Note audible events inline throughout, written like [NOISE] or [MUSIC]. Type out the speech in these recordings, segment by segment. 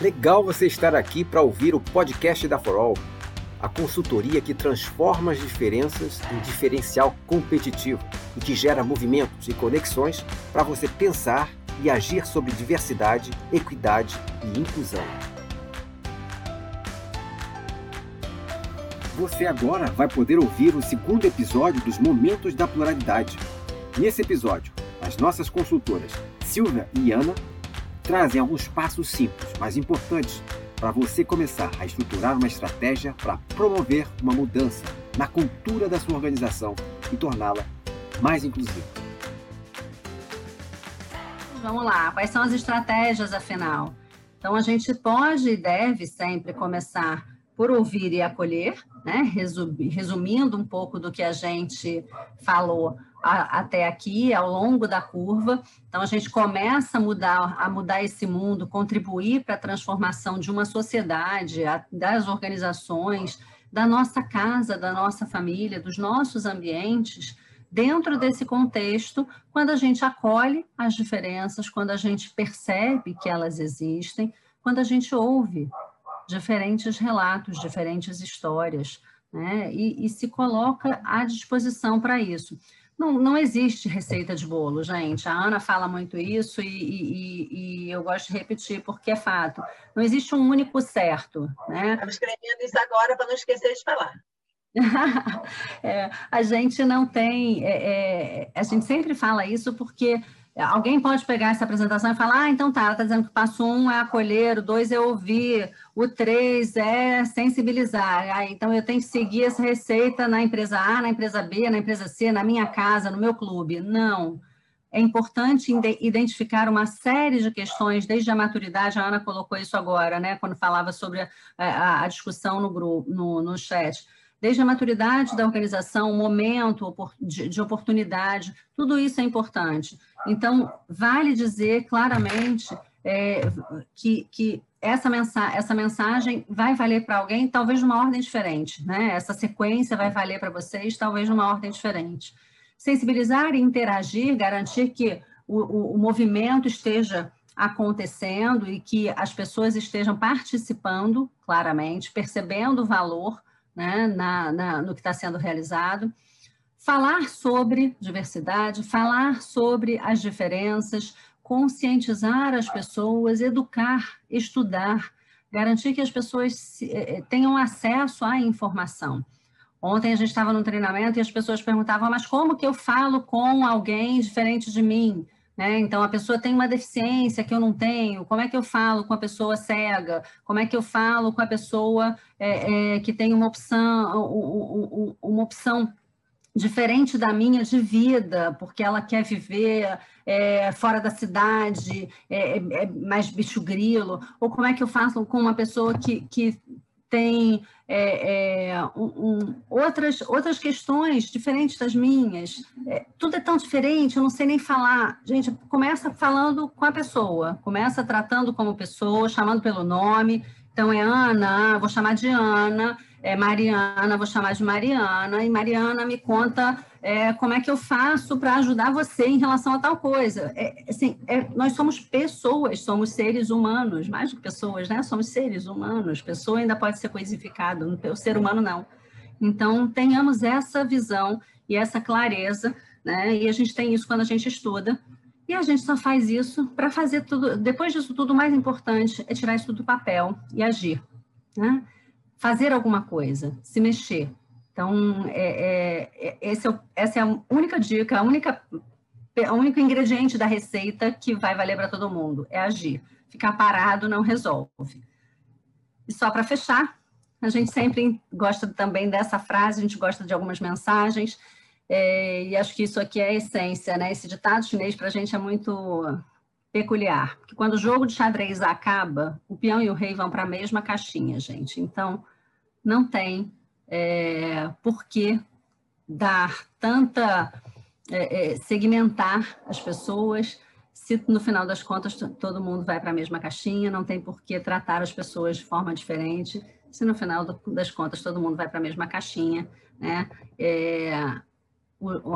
Legal você estar aqui para ouvir o podcast da For All, a consultoria que transforma as diferenças em diferencial competitivo e que gera movimentos e conexões para você pensar e agir sobre diversidade, equidade e inclusão. Você agora vai poder ouvir o segundo episódio dos Momentos da Pluralidade. Nesse episódio, as nossas consultoras Silvia e Ana trazem alguns passos simples, mas importantes, para você começar a estruturar uma estratégia para promover uma mudança na cultura da sua organização e torná-la mais inclusiva. Vamos lá, quais são as estratégias afinal? Então a gente pode e deve sempre começar por ouvir e acolher, né? resumindo um pouco do que a gente falou a, até aqui, ao longo da curva. Então, a gente começa a mudar, a mudar esse mundo, contribuir para a transformação de uma sociedade, a, das organizações, da nossa casa, da nossa família, dos nossos ambientes, dentro desse contexto, quando a gente acolhe as diferenças, quando a gente percebe que elas existem, quando a gente ouve diferentes relatos, diferentes histórias, né? e, e se coloca à disposição para isso. Não, não existe receita de bolo, gente. A Ana fala muito isso e, e, e, eu gosto de repetir porque é fato. Não existe um único certo. Né? Estamos escrevendo isso agora para não esquecer de falar. [LAUGHS] é, a gente não tem. É, é, a gente sempre fala isso porque Alguém pode pegar essa apresentação e falar, ah, então tá, ela está dizendo que o passo um é acolher, o dois é ouvir, o três é sensibilizar. Ah, então eu tenho que seguir essa receita na empresa A, na empresa B, na empresa C, na minha casa, no meu clube. Não. É importante identificar uma série de questões, desde a maturidade, a Ana colocou isso agora, né, quando falava sobre a, a, discussão no grupo, no, no chat desde a maturidade da organização, o momento de, oportunidade, tudo isso é importante. Então, vale dizer claramente é, que, que essa, mensa essa mensagem vai valer para alguém, talvez de uma ordem diferente, né? Essa sequência vai valer para vocês, talvez de uma ordem diferente. Sensibilizar e interagir, garantir que o, o, o movimento esteja acontecendo e que as pessoas estejam participando claramente, percebendo o valor né, na, na, no que está sendo realizado, falar sobre diversidade, falar sobre as diferenças, conscientizar as pessoas, educar, estudar, garantir que as pessoas eh, tenham acesso à informação. Ontem a gente estava num treinamento e as pessoas perguntavam, mas como que eu falo com alguém diferente de mim? Né? Então, a pessoa tem uma deficiência que eu não tenho, como é que eu falo com a pessoa cega? Como é que eu falo com a pessoa é, é, que tem uma opção, uma opção diferente da minha de vida, porque ela quer viver é, fora da cidade, é, é, é mais bicho grilo? Ou como é que eu faço com uma pessoa que, que tem é, é, um, um, outras, outras questões diferentes das minhas. É, tudo é tão diferente, eu não sei nem falar. Gente, começa falando com a pessoa, começa tratando como pessoa, chamando pelo nome. Então, é Ana, vou chamar de Ana é, Mariana, vou chamar de Mariana, e Mariana me conta é, como é que eu faço para ajudar você em relação a tal coisa. É, assim, é, nós somos pessoas, somos seres humanos, mais do que pessoas, né? Somos seres humanos. Pessoa ainda pode ser coisificado, o ser humano não. Então, tenhamos essa visão e essa clareza, né? E a gente tem isso quando a gente estuda. E a gente só faz isso para fazer tudo. Depois disso tudo, o mais importante é tirar isso do papel e agir. Né? Fazer alguma coisa, se mexer. Então, é, é, esse é, essa é a única dica, a única, o único ingrediente da receita que vai valer para todo mundo, é agir. Ficar parado não resolve. E só para fechar, a gente sempre gosta também dessa frase, a gente gosta de algumas mensagens, é, e acho que isso aqui é a essência, né? Esse ditado chinês para a gente é muito peculiar, porque quando o jogo de xadrez acaba, o peão e o rei vão para a mesma caixinha, gente. Então, não tem é, por que dar tanta. É, é, segmentar as pessoas, se no final das contas todo mundo vai para a mesma caixinha, não tem por que tratar as pessoas de forma diferente, se no final das contas todo mundo vai para a mesma caixinha, né? É,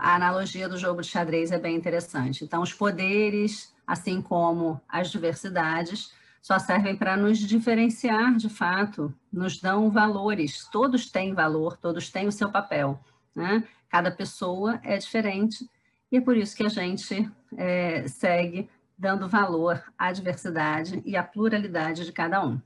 a analogia do jogo de xadrez é bem interessante. Então, os poderes, assim como as diversidades, só servem para nos diferenciar de fato, nos dão valores. Todos têm valor, todos têm o seu papel. Né? Cada pessoa é diferente e é por isso que a gente é, segue dando valor à diversidade e à pluralidade de cada um.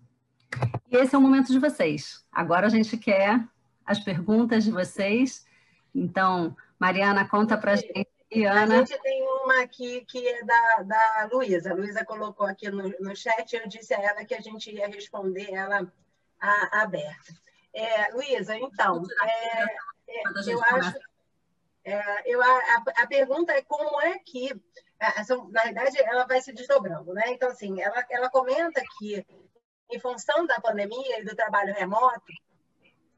E esse é o momento de vocês. Agora a gente quer as perguntas de vocês. Então, Mariana, conta para a gente. E Ana... A gente tem uma aqui que é da, da Luísa. A Luísa colocou aqui no, no chat, eu disse a ela que a gente ia responder ela a, aberta. É, Luísa, então, é, é, eu acho. É, eu, a, a, pergunta é como é que. na verdade, ela vai se desdobrando, né? Então, assim, ela, ela comenta que, em função da pandemia e do trabalho remoto,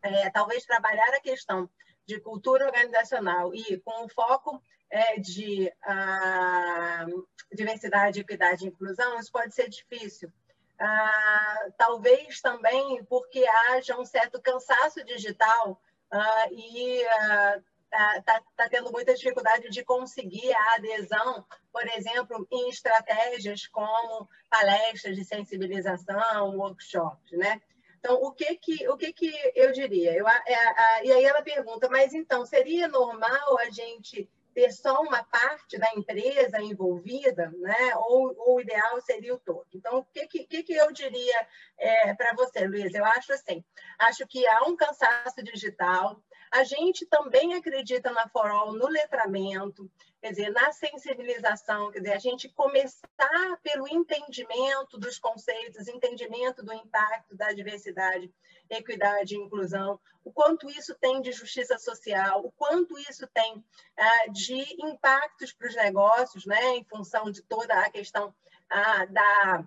é, talvez trabalhar a questão de cultura organizacional e com o foco é, de ah, diversidade, equidade e inclusão, isso pode ser difícil. Ah, talvez também porque haja um certo cansaço digital ah, e está tá, tá tendo muita dificuldade de conseguir a adesão, por exemplo, em estratégias como palestras de sensibilização, workshops, né? Então, o que que, o que, que eu diria? Eu, a, a, e aí ela pergunta, mas então, seria normal a gente ter só uma parte da empresa envolvida, né? ou, ou o ideal seria o todo. Então, o que, que, que eu diria é, para você, Luiz? Eu acho assim, acho que há um cansaço digital, a gente também acredita na Forol no letramento, quer dizer, na sensibilização, quer dizer, a gente começar pelo entendimento dos conceitos, entendimento do impacto da diversidade, equidade e inclusão, o quanto isso tem de justiça social, o quanto isso tem ah, de impactos para os negócios, né, em função de toda a questão ah, da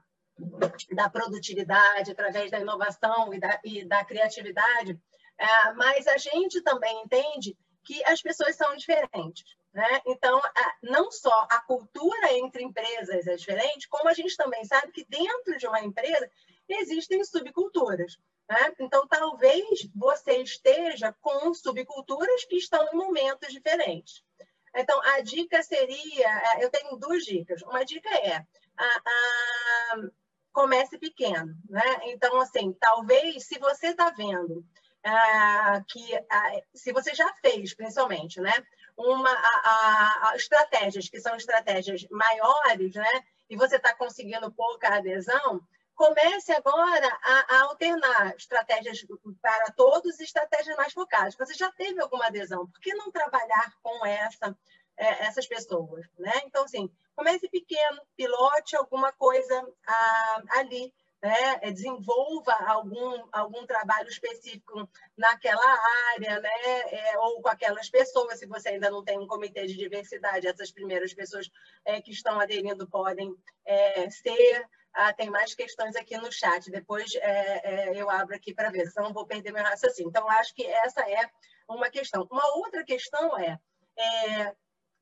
da produtividade, através da inovação e da, e da criatividade, é, mas a gente também entende que as pessoas são diferentes. Né? Então, não só a cultura entre empresas é diferente, como a gente também sabe que dentro de uma empresa existem subculturas. Né? Então, talvez você esteja com subculturas que estão em momentos diferentes. Então, a dica seria: é, eu tenho duas dicas. Uma dica é a, a, comece pequeno. Né? Então, assim, talvez se você está vendo ah, que ah, se você já fez, principalmente, né, uma a, a, estratégias que são estratégias maiores, né, e você está conseguindo pouca adesão, comece agora a, a, alternar estratégias para todos e estratégias mais focadas. Você já teve alguma adesão, por que não trabalhar com essa, é, essas pessoas? Né? Então, assim, comece pequeno, pilote alguma coisa ah, ali né, é, desenvolva algum, algum trabalho específico naquela área, né, é, ou com aquelas pessoas, se você ainda não tem um comitê de diversidade, essas primeiras pessoas é, que estão aderindo podem é, ser. Ah, tem mais questões aqui no chat, depois é, é, eu abro aqui para ver, senão vou perder meu raciocínio. Então, acho que essa é uma questão. Uma outra questão é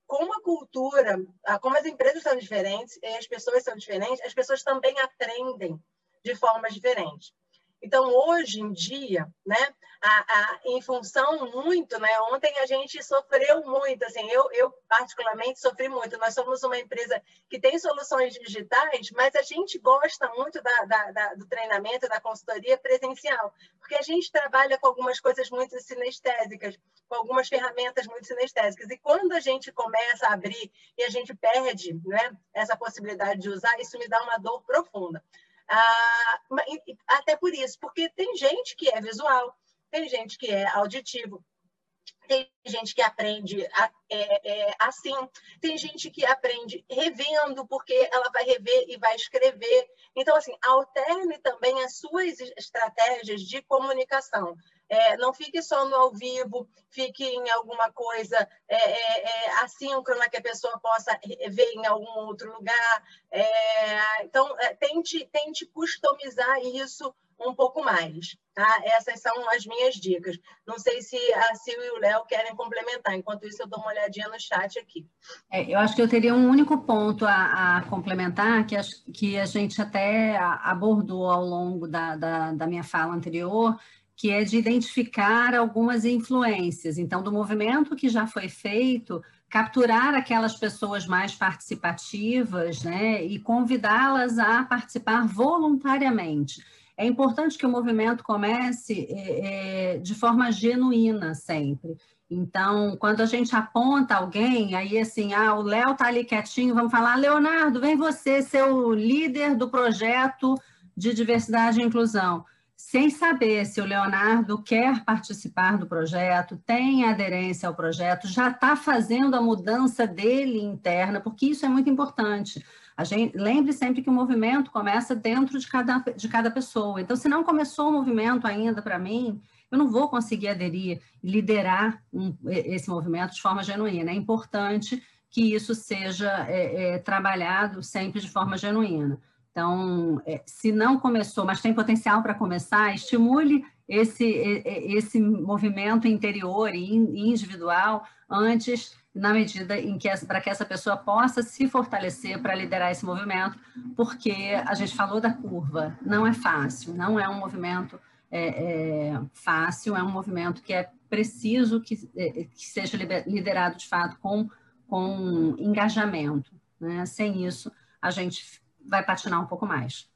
como a cultura, como as empresas são diferentes, as pessoas são diferentes, as pessoas também aprendem de formas diferentes. Então, hoje em dia, né, a, a, em função muito, né, ontem a gente sofreu muito, assim, eu, eu particularmente sofri muito. Nós somos uma empresa que tem soluções digitais, mas a gente gosta muito da, da, da, do treinamento, da consultoria presencial, porque a gente trabalha com algumas coisas muito sinestésicas, com algumas ferramentas muito sinestésicas. E quando a gente começa a abrir e a gente perde né, essa possibilidade de usar, isso me dá uma dor profunda. Ah, até por isso, porque tem gente que é visual, tem gente que é auditivo, tem gente que aprende é, é, assim, tem gente que aprende revendo, porque ela vai rever e vai escrever. Então, assim, alterne também as suas estratégias de comunicação. É, não fique só no ao vivo, fique em alguma coisa é, é, é assíncrona que a pessoa possa ver em algum outro lugar. Então, tente, tente customizar isso um pouco mais. Tá? Essas são as minhas dicas. Não sei se a Sil e o Léo querem complementar. Enquanto isso, eu dou uma olhadinha no chat aqui. É, eu acho que eu teria um único ponto a, a complementar, que a, que a gente até abordou ao longo da, da, da minha fala anterior, que é de identificar algumas influências. Então, do movimento que já foi feito capturar aquelas pessoas mais participativas né, e convidá-las a participar voluntariamente. É importante que o movimento comece é, é, de forma genuína sempre. Então, quando a gente aponta alguém, aí assim, ah, o Léo está ali quietinho, vamos falar, Leonardo, vem você ser o líder do projeto de diversidade e inclusão sem saber se o Leonardo quer participar do projeto, tem aderência ao projeto, já está fazendo a mudança dele interna, porque isso é muito importante. A gente, lembre sempre que o movimento começa dentro de cada, de cada pessoa. Então, se não começou o movimento ainda para mim, eu não vou conseguir aderir e liderar um, esse movimento de forma genuína. É importante que isso seja é, é, trabalhado sempre de forma genuína. Então, é, se não começou, mas tem potencial para começar, estimule esse, esse movimento interior e individual antes, na medida em que para que essa pessoa possa se fortalecer para liderar esse movimento, porque a gente falou da curva, não é fácil, não é um movimento é, é, fácil, é um movimento que é preciso que, é, que seja liderado de fato com, com engajamento. Né? Sem isso, a gente vai patinar um pouco mais.